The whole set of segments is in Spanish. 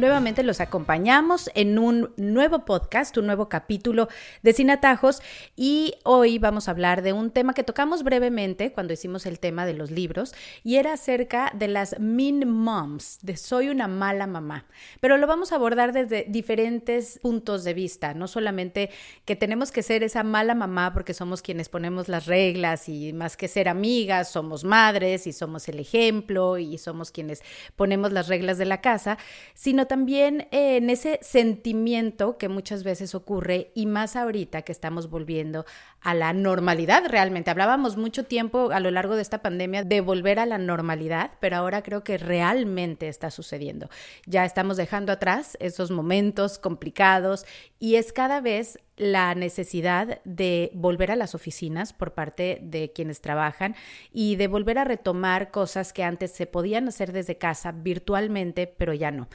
Nuevamente los acompañamos en un nuevo podcast, un nuevo capítulo de Sin Atajos y hoy vamos a hablar de un tema que tocamos brevemente cuando hicimos el tema de los libros y era acerca de las mean moms, de soy una mala mamá. Pero lo vamos a abordar desde diferentes puntos de vista, no solamente que tenemos que ser esa mala mamá porque somos quienes ponemos las reglas y más que ser amigas, somos madres y somos el ejemplo y somos quienes ponemos las reglas de la casa, sino también eh, en ese sentimiento que muchas veces ocurre y más ahorita que estamos volviendo a la normalidad realmente. Hablábamos mucho tiempo a lo largo de esta pandemia de volver a la normalidad, pero ahora creo que realmente está sucediendo. Ya estamos dejando atrás esos momentos complicados y es cada vez la necesidad de volver a las oficinas por parte de quienes trabajan y de volver a retomar cosas que antes se podían hacer desde casa virtualmente, pero ya no.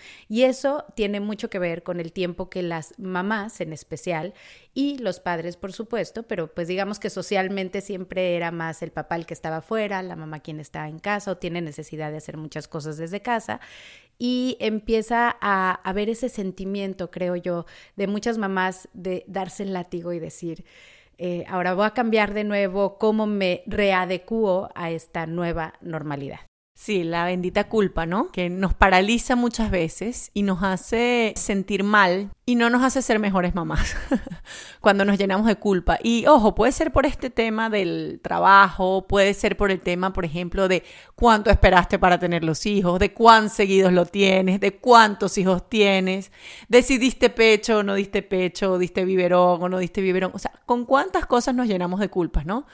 Eso tiene mucho que ver con el tiempo que las mamás en especial y los padres, por supuesto, pero pues digamos que socialmente siempre era más el papá el que estaba fuera, la mamá quien está en casa o tiene necesidad de hacer muchas cosas desde casa y empieza a haber ese sentimiento, creo yo, de muchas mamás de darse el látigo y decir, eh, ahora voy a cambiar de nuevo cómo me readecuo a esta nueva normalidad. Sí, la bendita culpa, ¿no? Que nos paraliza muchas veces y nos hace sentir mal y no nos hace ser mejores mamás cuando nos llenamos de culpa. Y ojo, puede ser por este tema del trabajo, puede ser por el tema, por ejemplo, de cuánto esperaste para tener los hijos, de cuán seguidos lo tienes, de cuántos hijos tienes, de si diste pecho o no diste pecho, diste biberón o no diste biberón. O sea, con cuántas cosas nos llenamos de culpas, ¿no?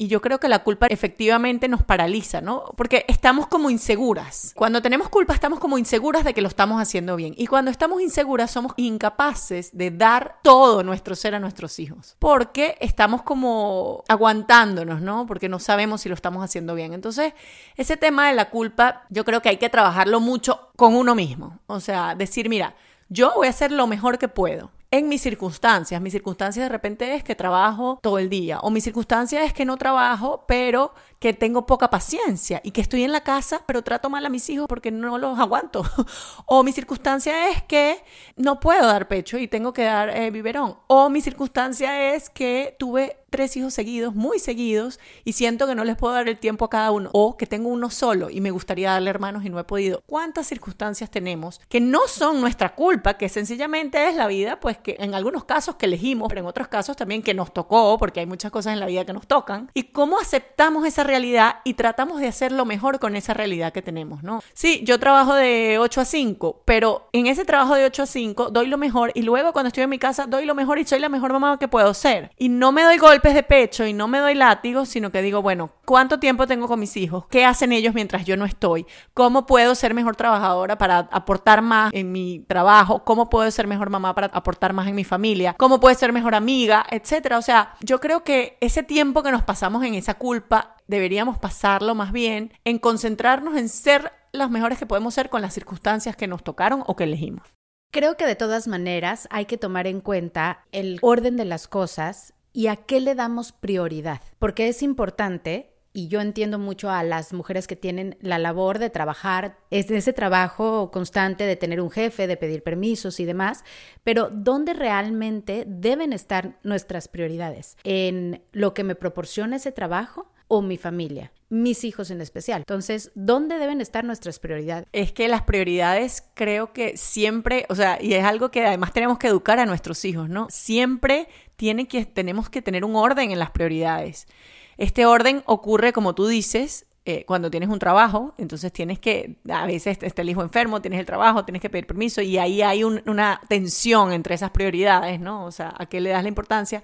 Y yo creo que la culpa efectivamente nos paraliza, ¿no? Porque estamos como inseguras. Cuando tenemos culpa estamos como inseguras de que lo estamos haciendo bien. Y cuando estamos inseguras somos incapaces de dar todo nuestro ser a nuestros hijos. Porque estamos como aguantándonos, ¿no? Porque no sabemos si lo estamos haciendo bien. Entonces, ese tema de la culpa yo creo que hay que trabajarlo mucho con uno mismo. O sea, decir, mira, yo voy a hacer lo mejor que puedo en mis circunstancias. Mi circunstancia de repente es que trabajo todo el día o mi circunstancia es que no trabajo, pero que tengo poca paciencia y que estoy en la casa, pero trato mal a mis hijos porque no los aguanto. o mi circunstancia es que no puedo dar pecho y tengo que dar eh, biberón. O mi circunstancia es que tuve tres hijos seguidos, muy seguidos, y siento que no les puedo dar el tiempo a cada uno, o que tengo uno solo y me gustaría darle hermanos y no he podido. ¿Cuántas circunstancias tenemos que no son nuestra culpa, que sencillamente es la vida, pues que en algunos casos que elegimos, pero en otros casos también que nos tocó, porque hay muchas cosas en la vida que nos tocan, y cómo aceptamos esa realidad y tratamos de hacer lo mejor con esa realidad que tenemos, ¿no? Sí, yo trabajo de 8 a 5, pero en ese trabajo de 8 a 5 doy lo mejor y luego cuando estoy en mi casa doy lo mejor y soy la mejor mamá que puedo ser. Y no me doy golpes de pecho y no me doy látigos, sino que digo, bueno, ¿cuánto tiempo tengo con mis hijos? ¿Qué hacen ellos mientras yo no estoy? ¿Cómo puedo ser mejor trabajadora para aportar más en mi trabajo? ¿Cómo puedo ser mejor mamá para aportar más en mi familia? ¿Cómo puedo ser mejor amiga? Etcétera. O sea, yo creo que ese tiempo que nos pasamos en esa culpa deberíamos pasarlo más bien en concentrarnos en ser las mejores que podemos ser con las circunstancias que nos tocaron o que elegimos. Creo que de todas maneras hay que tomar en cuenta el orden de las cosas y a qué le damos prioridad, porque es importante y yo entiendo mucho a las mujeres que tienen la labor de trabajar, es ese trabajo constante de tener un jefe, de pedir permisos y demás, pero ¿dónde realmente deben estar nuestras prioridades? ¿En lo que me proporciona ese trabajo? O mi familia, mis hijos en especial. Entonces, ¿dónde deben estar nuestras prioridades? Es que las prioridades creo que siempre, o sea, y es algo que además tenemos que educar a nuestros hijos, ¿no? Siempre tiene que, tenemos que tener un orden en las prioridades. Este orden ocurre, como tú dices, eh, cuando tienes un trabajo, entonces tienes que, a veces está el hijo enfermo, tienes el trabajo, tienes que pedir permiso y ahí hay una tensión entre esas prioridades, ¿no? O sea, a qué le das la importancia.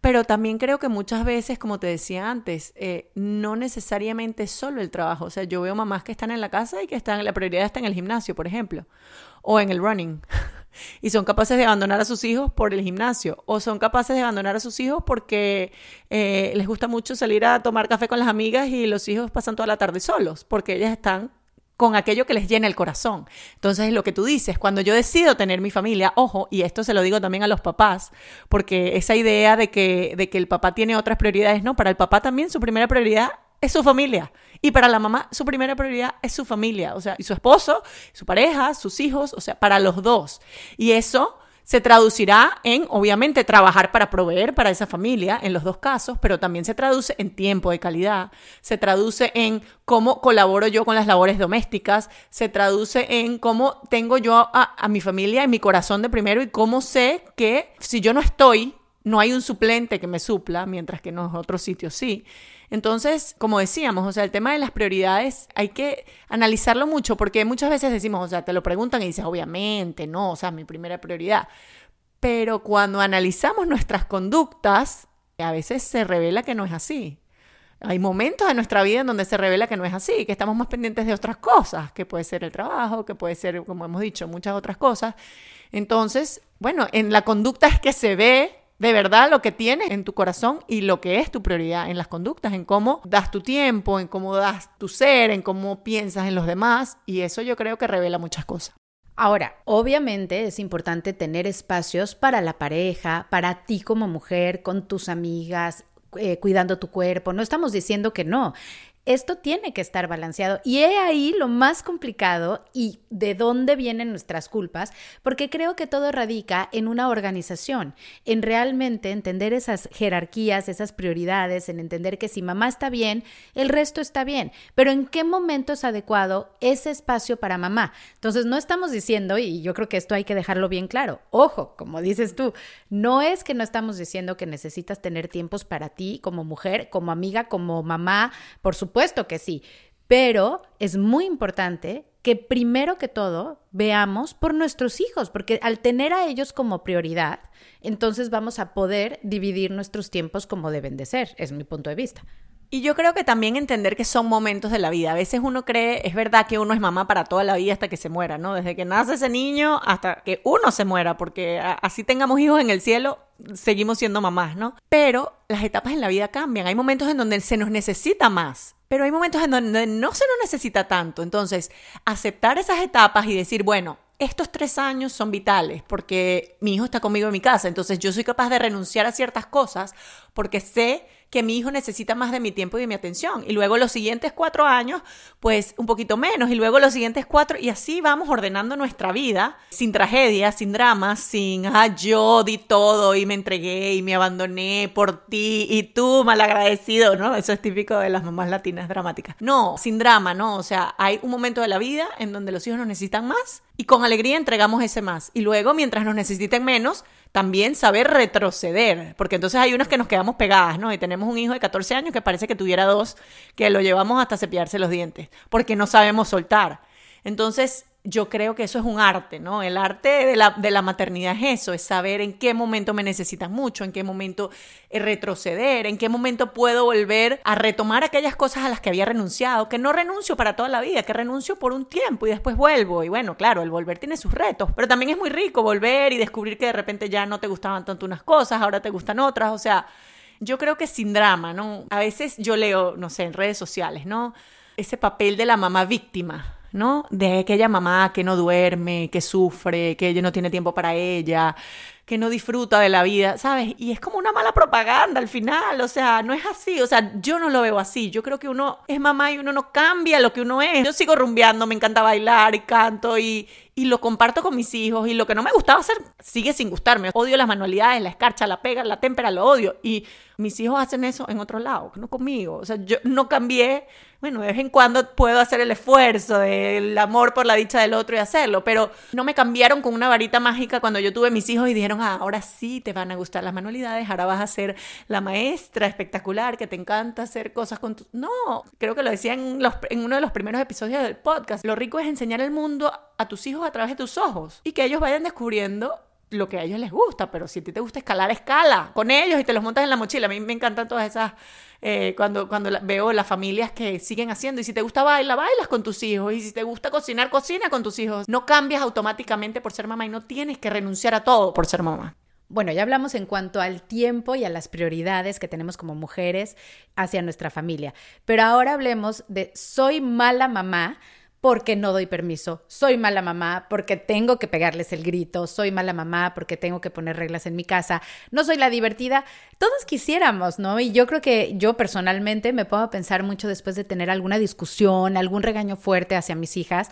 Pero también creo que muchas veces, como te decía antes, eh, no necesariamente solo el trabajo. O sea, yo veo mamás que están en la casa y que están, la prioridad está en el gimnasio, por ejemplo, o en el running. y son capaces de abandonar a sus hijos por el gimnasio, o son capaces de abandonar a sus hijos porque eh, les gusta mucho salir a tomar café con las amigas y los hijos pasan toda la tarde solos, porque ellas están con aquello que les llena el corazón. Entonces, lo que tú dices, cuando yo decido tener mi familia, ojo, y esto se lo digo también a los papás, porque esa idea de que, de que el papá tiene otras prioridades, no, para el papá también su primera prioridad es su familia. Y para la mamá, su primera prioridad es su familia, o sea, y su esposo, su pareja, sus hijos, o sea, para los dos. Y eso se traducirá en, obviamente, trabajar para proveer para esa familia, en los dos casos, pero también se traduce en tiempo de calidad, se traduce en cómo colaboro yo con las labores domésticas, se traduce en cómo tengo yo a, mi familia en mi corazón de primero y cómo sé que si yo no estoy, no hay un suplente que me supla, mientras que en otros sitios sí. Entonces, como decíamos, o sea, el tema de las prioridades hay que analizarlo mucho porque muchas veces decimos, o sea, te lo preguntan y dices, obviamente, no, o sea, mi primera prioridad. Pero cuando analizamos nuestras conductas, a veces se revela que no es así. Hay momentos de nuestra vida en donde se revela que no es así, que estamos más pendientes de otras cosas, que puede ser el trabajo, que puede ser, como hemos dicho, muchas otras cosas. Entonces, bueno, en la conducta es que se ve de verdad lo que tienes en tu corazón y lo que es tu prioridad en las conductas, en cómo das tu tiempo, en cómo das tu ser, en cómo piensas en los demás y eso yo creo que revela muchas cosas. Ahora, obviamente es importante tener espacios para la pareja, para ti como mujer, con tus amigas, eh, cuidando tu cuerpo. No estamos diciendo que no esto tiene que estar balanceado. Y he ahí lo más complicado y de dónde vienen nuestras culpas, porque creo que todo radica en una organización, en realmente entender esas jerarquías, esas prioridades, en entender que si mamá está bien, el resto está bien, pero en qué momento es adecuado ese espacio para mamá. Entonces, no estamos diciendo, y yo creo que esto hay que dejarlo bien claro, ojo, como dices tú, no es que no estamos diciendo que necesitas tener tiempos para ti como mujer, como amiga, como mamá, por supuesto supuesto que sí, pero es muy importante que primero que todo veamos por nuestros hijos, porque al tener a ellos como prioridad, entonces vamos a poder dividir nuestros tiempos como deben de ser, es mi punto de vista. Y yo creo que también entender que son momentos de la vida. A veces uno cree, es verdad que uno es mamá para toda la vida hasta que se muera, ¿no? Desde que nace ese niño hasta que uno se muera, porque así tengamos hijos en el cielo, seguimos siendo mamás, ¿no? Pero las etapas en la vida cambian. Hay momentos en donde se nos necesita más pero hay momentos en donde no se nos necesita tanto. Entonces, aceptar esas etapas y decir, bueno, estos tres años son vitales porque mi hijo está conmigo en mi casa, entonces yo soy capaz de renunciar a ciertas cosas porque sé que mi hijo necesita más de mi tiempo y de mi atención. Y luego los siguientes cuatro años, pues un poquito menos. Y luego los siguientes cuatro, y así vamos ordenando nuestra vida, sin tragedias, sin dramas, sin, ah, yo di todo y me entregué y me abandoné por ti y tú malagradecido, ¿no? Eso es típico de las mamás latinas dramáticas. No, sin drama, ¿no? O sea, hay un momento de la vida en donde los hijos nos necesitan más y con alegría entregamos ese más. Y luego, mientras nos necesiten menos, también saber retroceder, porque entonces hay unas que nos quedamos pegadas, ¿no? Y tenemos un hijo de 14 años que parece que tuviera dos, que lo llevamos hasta cepillarse los dientes, porque no sabemos soltar. Entonces, yo creo que eso es un arte, ¿no? El arte de la, de la, maternidad es eso, es saber en qué momento me necesitas mucho, en qué momento eh, retroceder, en qué momento puedo volver a retomar aquellas cosas a las que había renunciado, que no renuncio para toda la vida, que renuncio por un tiempo y después vuelvo. Y bueno, claro, el volver tiene sus retos, pero también es muy rico volver y descubrir que de repente ya no te gustaban tanto unas cosas, ahora te gustan otras, o sea, yo creo que sin drama, ¿no? A veces yo leo, no sé, en redes sociales, ¿no? Ese papel de la mamá víctima ¿no? De aquella mamá que no duerme, que sufre, que ella no tiene tiempo para ella, que no disfruta de la vida, ¿sabes? Y es como una mala propaganda al final, o sea, no es así, o sea, yo no lo veo así, yo creo que uno es mamá y uno no cambia lo que uno es. Yo sigo rumbeando, me encanta bailar y canto y, y lo comparto con mis hijos y lo que no me gustaba hacer sigue sin gustarme. Odio las manualidades, la escarcha, la pega, la témpera, lo odio y mis hijos hacen eso en otro lado, no conmigo. O sea, yo no cambié bueno, de vez en cuando puedo hacer el esfuerzo del amor por la dicha del otro y hacerlo, pero no me cambiaron con una varita mágica cuando yo tuve mis hijos y dijeron, ah, ahora sí te van a gustar las manualidades, ahora vas a ser la maestra espectacular, que te encanta hacer cosas con tu... No, creo que lo decía en, en uno de los primeros episodios del podcast, lo rico es enseñar el mundo a tus hijos a través de tus ojos y que ellos vayan descubriendo lo que a ellos les gusta, pero si a ti te gusta escalar, escala con ellos y te los montas en la mochila. A mí me encantan todas esas, eh, cuando, cuando veo las familias que siguen haciendo. Y si te gusta bailar, bailas con tus hijos. Y si te gusta cocinar, cocina con tus hijos. No cambias automáticamente por ser mamá y no tienes que renunciar a todo por ser mamá. Bueno, ya hablamos en cuanto al tiempo y a las prioridades que tenemos como mujeres hacia nuestra familia, pero ahora hablemos de soy mala mamá porque no doy permiso, soy mala mamá porque tengo que pegarles el grito, soy mala mamá porque tengo que poner reglas en mi casa, no soy la divertida. Todos quisiéramos, ¿no? Y yo creo que yo personalmente me puedo pensar mucho después de tener alguna discusión, algún regaño fuerte hacia mis hijas.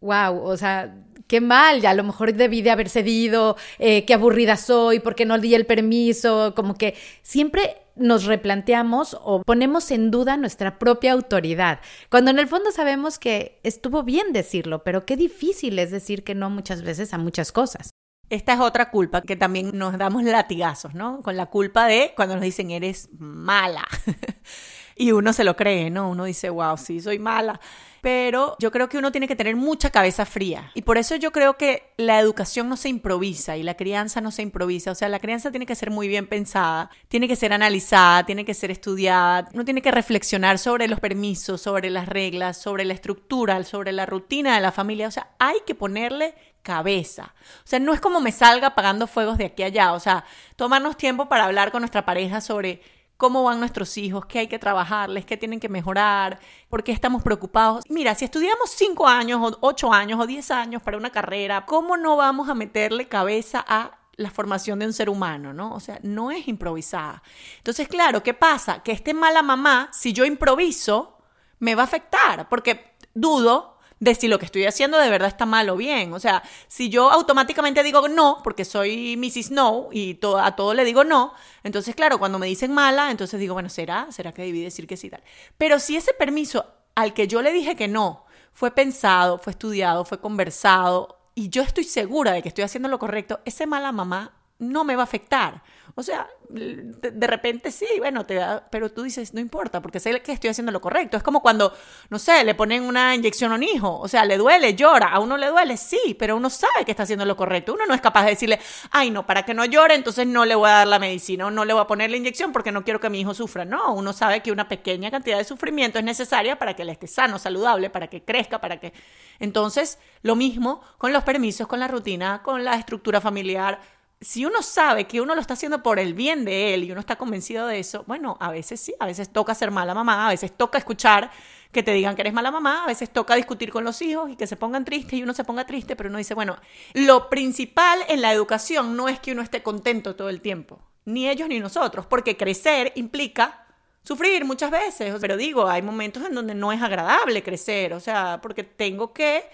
Wow, o sea, qué mal, ya a lo mejor debí de haber cedido, eh, qué aburrida soy, porque no di el permiso, como que siempre nos replanteamos o ponemos en duda nuestra propia autoridad, cuando en el fondo sabemos que estuvo bien decirlo, pero qué difícil es decir que no muchas veces a muchas cosas. Esta es otra culpa que también nos damos latigazos, ¿no? Con la culpa de cuando nos dicen eres mala. y uno se lo cree, ¿no? Uno dice, wow, sí, soy mala pero yo creo que uno tiene que tener mucha cabeza fría. Y por eso yo creo que la educación no se improvisa y la crianza no se improvisa. O sea, la crianza tiene que ser muy bien pensada, tiene que ser analizada, tiene que ser estudiada. Uno tiene que reflexionar sobre los permisos, sobre las reglas, sobre la estructura, sobre la rutina de la familia. O sea, hay que ponerle cabeza. O sea, no es como me salga apagando fuegos de aquí a allá. O sea, tomarnos tiempo para hablar con nuestra pareja sobre cómo van nuestros hijos, qué hay que trabajarles, qué tienen que mejorar, por qué estamos preocupados. Mira, si estudiamos cinco años o ocho años o diez años para una carrera, ¿cómo no vamos a meterle cabeza a la formación de un ser humano, ¿no? O sea, no es improvisada. Entonces, claro, ¿qué pasa? Que esté mala mamá, si yo improviso, me va a afectar, porque dudo de si lo que estoy haciendo de verdad está mal o bien. O sea, si yo automáticamente digo no, porque soy Mrs. No y a todo le digo no, entonces, claro, cuando me dicen mala, entonces digo, bueno, ¿será? ¿Será que debí decir que sí tal? Pero si ese permiso al que yo le dije que no fue pensado, fue estudiado, fue conversado y yo estoy segura de que estoy haciendo lo correcto, ese mala mamá no me va a afectar. O sea, de, repente sí, bueno, te da, pero tú dices, no importa, porque sé que estoy haciendo lo correcto. Es como cuando, no sé, le ponen una inyección a un hijo, o sea, le duele, llora, a uno le duele, sí, pero uno sabe que está haciendo lo correcto. Uno no es capaz de decirle, ay, no, para que no llore, entonces no le voy a dar la medicina o no le voy a poner la inyección porque no quiero que mi hijo sufra. No, uno sabe que una pequeña cantidad de sufrimiento es necesaria para que él esté sano, saludable, para que crezca, para que... Entonces, lo mismo con los permisos, con la rutina, con la estructura familiar si uno sabe que uno lo está haciendo por el bien de él y uno está convencido de eso, bueno, a veces sí, a veces toca ser mala mamá, a veces toca escuchar que te digan que eres mala mamá, a veces toca discutir con los hijos y que se pongan tristes y uno se ponga triste, pero uno dice, bueno, lo principal en la educación no es que uno esté contento todo el tiempo, ni ellos ni nosotros, porque crecer implica sufrir muchas veces, pero digo, hay momentos en donde no es agradable crecer, o sea, porque tengo que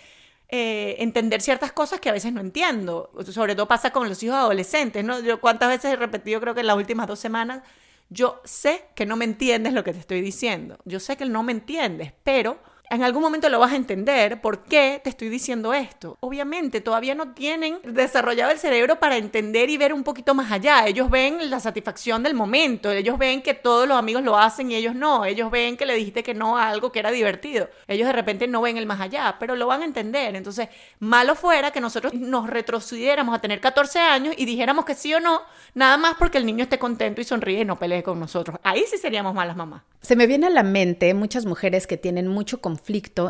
eh, entender ciertas cosas que a veces no entiendo. Sobre todo pasa con los hijos adolescentes, ¿no? Yo cuántas veces he repetido, creo que en las últimas dos semanas, yo sé que no me entiendes lo que te estoy diciendo. Yo sé que no me entiendes, pero en algún momento lo vas a entender por qué te estoy diciendo esto. Obviamente todavía no tienen desarrollado el cerebro para entender y ver un poquito más allá. Ellos ven la satisfacción del momento, ellos ven que todos los amigos lo hacen y ellos no, ellos ven que le dijiste que no a algo que era divertido. Ellos de repente no ven el más allá, pero lo van a entender. Entonces, malo fuera que nosotros nos retrocediéramos a tener 14 años y dijéramos que sí o no, nada más porque el niño esté contento y sonríe y no pelee con nosotros. Ahí sí seríamos malas mamás. Se me viene a la mente muchas mujeres que tienen mucho conflicto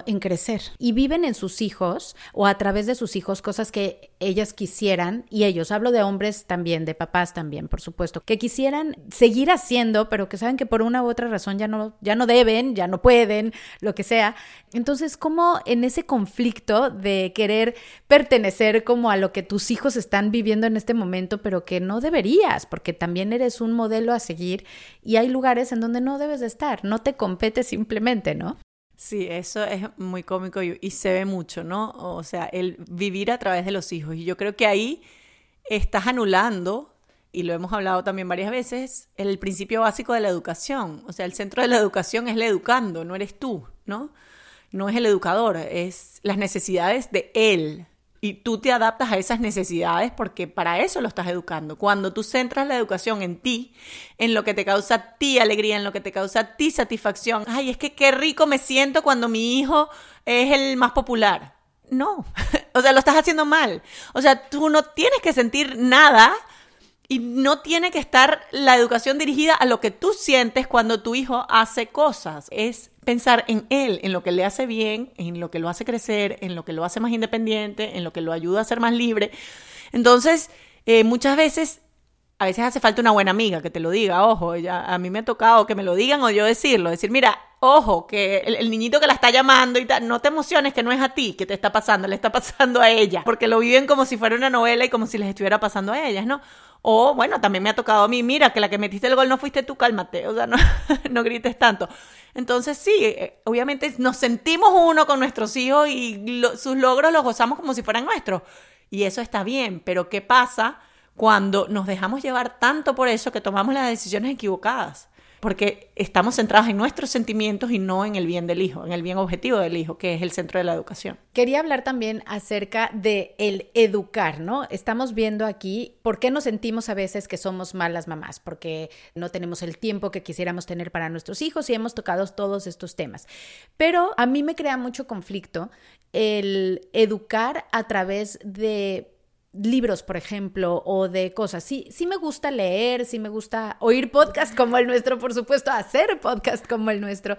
en crecer y viven en sus hijos o a través de sus hijos cosas que ellas quisieran y ellos, hablo de hombres también, de papás también, por supuesto, que quisieran seguir haciendo, pero que saben que por una u otra razón ya no ya no deben, ya no pueden, lo que sea. Entonces, ¿cómo en ese conflicto de querer pertenecer como a lo que tus hijos están viviendo en este momento, pero que no deberías, porque también eres un modelo a seguir y hay lugares en donde no debes de estar no te compete simplemente, ¿no? Sí, eso es muy cómico y, se ve mucho, ¿no? O sea, el vivir a través de los hijos. Y yo creo que ahí estás anulando, y lo hemos hablado también varias veces, el principio básico de la educación. O sea, el centro de la educación es el educando, no eres tú, ¿no? No es el educador, es las necesidades de él, y tú te adaptas a esas necesidades porque para eso lo estás educando. Cuando tú centras la educación en ti, en lo que te causa a ti alegría, en lo que te causa a ti satisfacción, ay, es que qué rico me siento cuando mi hijo es el más popular. No, o sea, lo estás haciendo mal. O sea, tú no tienes que sentir nada y no tiene que estar la educación dirigida a lo que tú sientes cuando tu hijo hace cosas. Es pensar en él, en lo que le hace bien, en lo que lo hace crecer, en lo que lo hace más independiente, en lo que lo ayuda a ser más libre. Entonces, eh, muchas veces a veces hace falta una buena amiga que te lo diga, ojo, ya, a mí me ha tocado que me lo digan o yo decirlo, decir, mira, ojo, que el, niñito que la está llamando y tal, no te emociones que no es a ti que te está pasando, le está pasando a ella, porque lo viven como si fuera una novela y como si les estuviera pasando a ellas, ¿no? O bueno, también me ha tocado a mí, mira, que la que metiste el gol no fuiste tú, cálmate, o sea, no, no grites tanto. Entonces sí, eh, obviamente nos sentimos uno con nuestros hijos y sus logros los gozamos como si fueran nuestros. Y eso está bien, pero ¿qué pasa cuando nos dejamos llevar tanto por eso que tomamos las decisiones equivocadas? Porque estamos centrados en nuestros sentimientos y no en el bien del hijo, en el bien objetivo del hijo, que es el centro de la educación. Quería hablar también acerca de el educar, ¿no? Estamos viendo aquí por qué nos sentimos a veces que somos malas mamás, porque no tenemos el tiempo que quisiéramos tener para nuestros hijos y hemos tocado todos estos temas. Pero a mí me crea mucho conflicto el educar a través de libros, por ejemplo, o de cosas. Sí, sí me gusta leer, sí me gusta oír podcast como el nuestro, por supuesto, hacer podcast como el nuestro,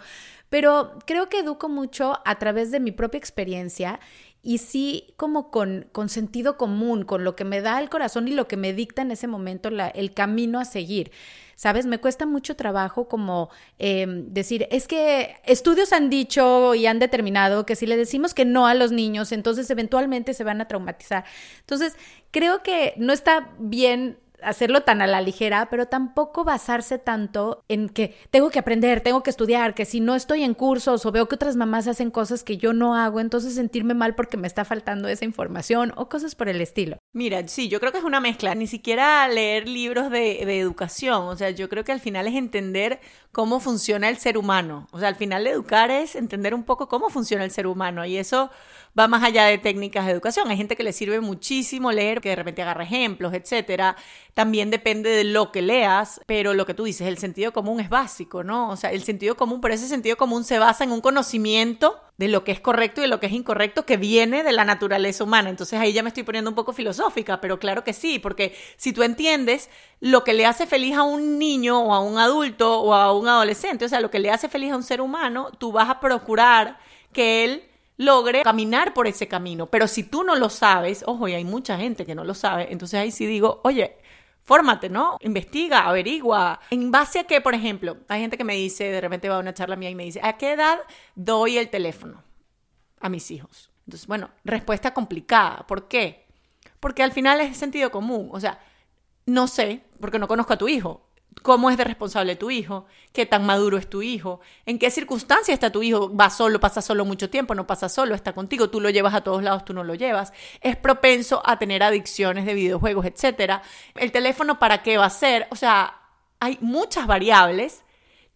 pero creo que educo mucho a través de mi propia experiencia y sí como con, con sentido común, con lo que me da el corazón y lo que me dicta en ese momento el camino a seguir. ¿Sabes? Me cuesta mucho trabajo como em, decir, es que estudios han dicho y han determinado que si le decimos que no a los niños, entonces eventualmente se van a traumatizar. Entonces, creo que no está bien hacerlo tan a la ligera, pero tampoco basarse tanto en que tengo que aprender, tengo que estudiar, que si no estoy en cursos o veo que otras mamás hacen cosas que yo no hago, entonces sentirme mal porque me está faltando esa información o cosas por el estilo. Mira, sí, yo creo que es una mezcla, ni siquiera leer libros de, educación, o sea, yo creo que al final es entender cómo funciona el ser humano, o sea, al final educar es entender un poco cómo funciona el ser humano y eso va más allá de técnicas de educación. Hay gente que le sirve muchísimo leer, que de repente agarra ejemplos, etcétera. También depende de lo que leas, pero lo que tú dices, el sentido común es básico, ¿no? O sea, el sentido común, pero ese sentido común se basa en un conocimiento de lo que es correcto y de lo que es incorrecto que viene de la naturaleza humana. Entonces ahí ya me estoy poniendo un poco filosófica, pero claro que sí, porque si tú entiendes lo que le hace feliz a un niño o a un adulto o a un adolescente, o sea, lo que le hace feliz a un ser humano, tú vas a procurar que él logre caminar por ese camino. Pero si tú no lo sabes, ojo, y hay mucha gente que no lo sabe, entonces ahí sí digo, oye, fórmate, ¿no? Investiga, averigua. En base a qué, por ejemplo, hay gente que me dice, de repente va a una charla mía y me dice, ¿a qué edad doy el teléfono a mis hijos? Entonces, bueno, respuesta complicada. ¿Por qué? Porque al final es sentido común. O sea, no sé, porque no conozco a tu hijo cómo es de responsable tu hijo, qué tan maduro es tu hijo, en qué circunstancia está tu hijo, va solo, pasa solo mucho tiempo, no pasa solo, está contigo, tú lo llevas a todos lados, tú no lo llevas, es propenso a tener adicciones de videojuegos, etcétera. El teléfono para qué va a ser, o sea, hay muchas variables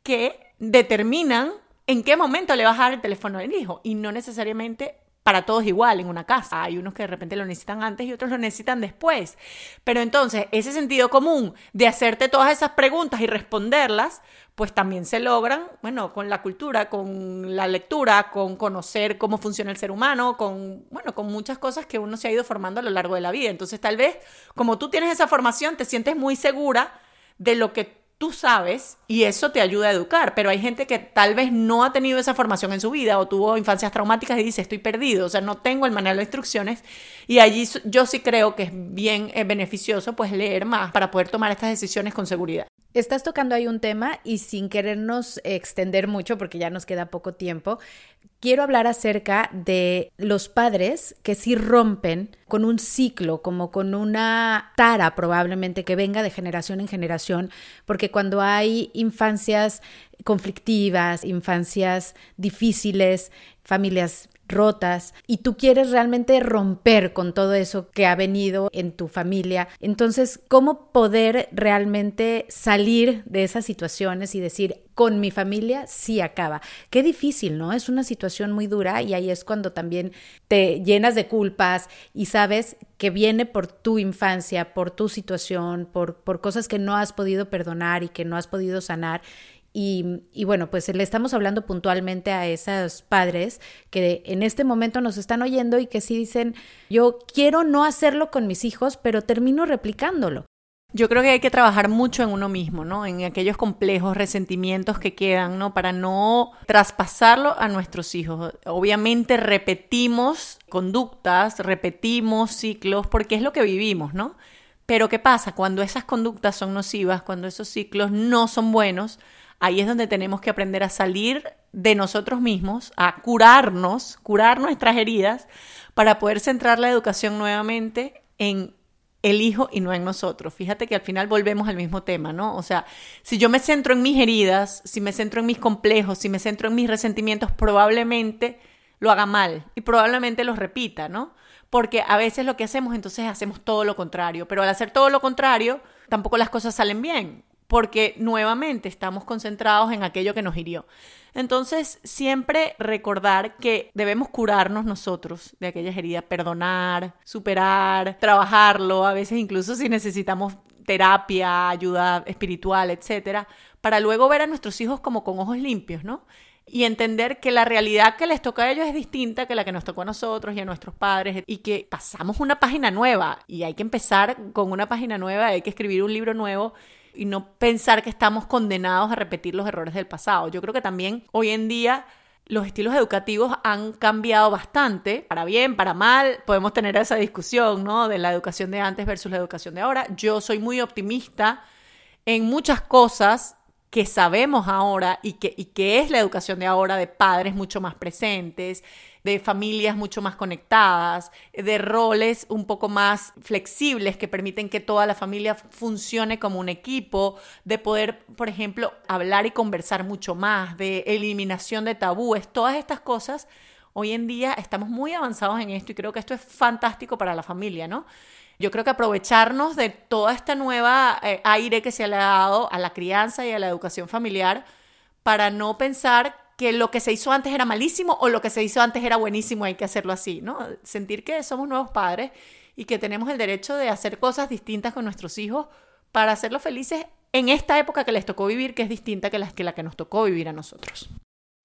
que determinan en qué momento le vas a dar el teléfono al hijo y no necesariamente para todos igual en una casa. Hay unos que de repente lo necesitan antes y otros lo necesitan después. Pero entonces, ese sentido común de hacerte todas esas preguntas y responderlas, pues también se logran, bueno, con la cultura, con la lectura, con conocer cómo funciona el ser humano, con, bueno, con muchas cosas que uno se ha ido formando a lo largo de la vida. Entonces, tal vez, como tú tienes esa formación, te sientes muy segura de lo que tú sabes y eso te ayuda a educar, pero hay gente que tal vez no ha tenido esa formación en su vida o tuvo infancias traumáticas y dice estoy perdido, o sea, no tengo el manual de instrucciones y allí yo sí creo que es bien eh, beneficioso pues leer más para poder tomar estas decisiones con seguridad. Estás tocando ahí un tema y sin querernos extender mucho porque ya nos queda poco tiempo, quiero hablar acerca de los padres que sí rompen con un ciclo, como con una tara probablemente que venga de generación en generación, porque cuando hay infancias conflictivas, infancias difíciles, familias rotas y tú quieres realmente romper con todo eso que ha venido en tu familia. Entonces, ¿cómo poder realmente salir de esas situaciones y decir, con mi familia sí acaba? Qué difícil, ¿no? Es una situación muy dura y ahí es cuando también te llenas de culpas y sabes que viene por tu infancia, por tu situación, por, por cosas que no has podido perdonar y que no has podido sanar y, bueno, pues le estamos hablando puntualmente a esos padres que en este momento nos están oyendo y que sí dicen, yo quiero no hacerlo con mis hijos, pero termino replicándolo. Yo creo que hay que trabajar mucho en uno mismo, ¿no? En aquellos complejos resentimientos que quedan, ¿no? Para no traspasarlo a nuestros hijos. Obviamente repetimos conductas, repetimos ciclos, porque es lo que vivimos, ¿no? Pero ¿qué pasa? Cuando esas conductas son nocivas, cuando esos ciclos no son buenos, ahí es donde tenemos que aprender a salir de nosotros mismos, a curarnos, curar nuestras heridas, para poder centrar la educación nuevamente en el hijo y no en nosotros. Fíjate que al final volvemos al mismo tema, ¿no? O sea, si yo me centro en mis heridas, si me centro en mis complejos, si me centro en mis resentimientos, probablemente lo haga mal y probablemente los repita, ¿no? Porque a veces lo que hacemos entonces hacemos todo lo contrario, pero al hacer todo lo contrario, tampoco las cosas salen bien, porque nuevamente estamos concentrados en aquello que nos hirió. Entonces, siempre recordar que debemos curarnos nosotros de aquellas heridas, perdonar, superar, trabajarlo, a veces incluso si necesitamos terapia, ayuda espiritual, etcétera, para luego ver a nuestros hijos como con ojos limpios, ¿no? y entender que la realidad que les toca a ellos es distinta que la que nos tocó a nosotros y a nuestros padres y que pasamos una página nueva y hay que empezar con una página nueva, hay que escribir un libro nuevo y no pensar que estamos condenados a repetir los errores del pasado. Yo creo que también hoy en día los estilos educativos han cambiado bastante, para bien, para mal, podemos tener esa discusión, ¿no? De la educación de antes versus la educación de ahora. Yo soy muy optimista en muchas cosas que sabemos ahora y que, y que es la educación de ahora de padres mucho más presentes, de familias mucho más conectadas, de roles un poco más flexibles que permiten que toda la familia funcione como un equipo, de poder, por ejemplo, hablar y conversar mucho más, de eliminación de tabúes, todas estas cosas. Hoy en día estamos muy avanzados en esto y creo que esto es fantástico para la familia, ¿no? Yo creo que aprovecharnos de toda esta nueva eh, aire que se le ha dado a la crianza y a la educación familiar para no pensar que lo que se hizo antes era malísimo o lo que se hizo antes era buenísimo, hay que hacerlo así, ¿no? Sentir que somos nuevos padres y que tenemos el derecho de hacer cosas distintas con nuestros hijos para hacerlos felices en esta época que les tocó vivir, que es distinta que la que, la que nos tocó vivir a nosotros.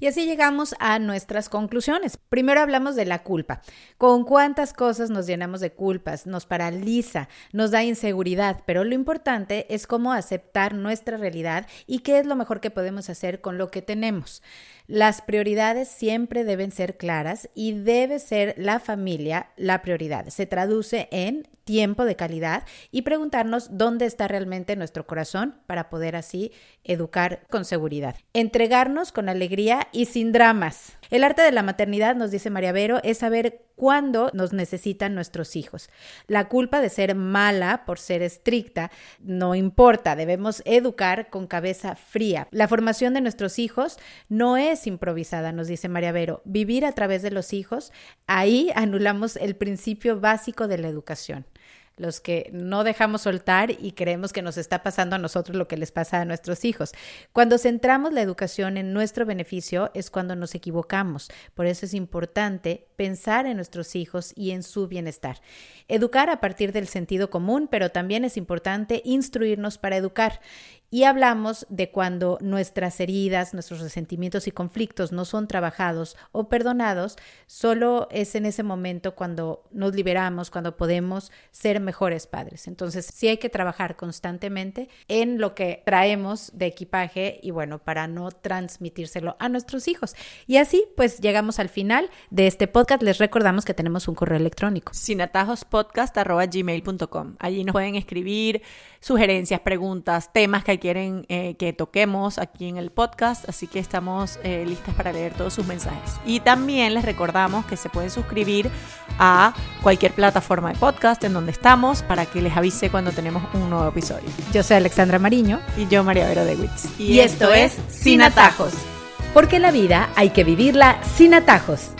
Y así llegamos a nuestras conclusiones. Primero hablamos de la culpa. ¿Con cuántas cosas nos llenamos de culpas? Nos paraliza, nos da inseguridad, pero lo importante es cómo aceptar nuestra realidad y qué es lo mejor que podemos hacer con lo que tenemos. Las prioridades siempre deben ser claras y debe ser la familia la prioridad. Se traduce en tiempo de calidad y preguntarnos dónde está realmente nuestro corazón para poder así educar con seguridad. Entregarnos con alegría y sin dramas. El arte de la maternidad, nos dice María Vero, es saber cuándo nos necesitan nuestros hijos. La culpa de ser mala por ser estricta no importa, debemos educar con cabeza fría. La formación de nuestros hijos no es improvisada, nos dice María Vero. Vivir a través de los hijos, ahí anulamos el principio básico de la educación los que no dejamos soltar y creemos que nos está pasando a nosotros lo que les pasa a nuestros hijos. Cuando centramos la educación en nuestro beneficio es cuando nos equivocamos. Por eso es importante pensar en nuestros hijos y en su bienestar. Educar a partir del sentido común, pero también es importante instruirnos para educar. Y hablamos de cuando nuestras heridas, nuestros resentimientos y conflictos no son trabajados o perdonados, solo es en ese momento cuando nos liberamos, cuando podemos ser mejores padres. Entonces, sí hay que trabajar constantemente en lo que traemos de equipaje y bueno, para no transmitírselo a nuestros hijos. Y así, pues llegamos al final de este podcast. Les recordamos que tenemos un correo electrónico. sinatajospodcast.gmail.com. Allí nos pueden escribir sugerencias, preguntas, temas que hay quieren eh, que toquemos aquí en el podcast, así que estamos eh, listas para leer todos sus mensajes. Y también les recordamos que se pueden suscribir a cualquier plataforma de podcast en donde estamos para que les avise cuando tenemos un nuevo episodio. Yo soy Alexandra Mariño y yo María Vero de Witz. Y, esto, es Sin Atajos. Porque la vida hay que vivirla sin atajos.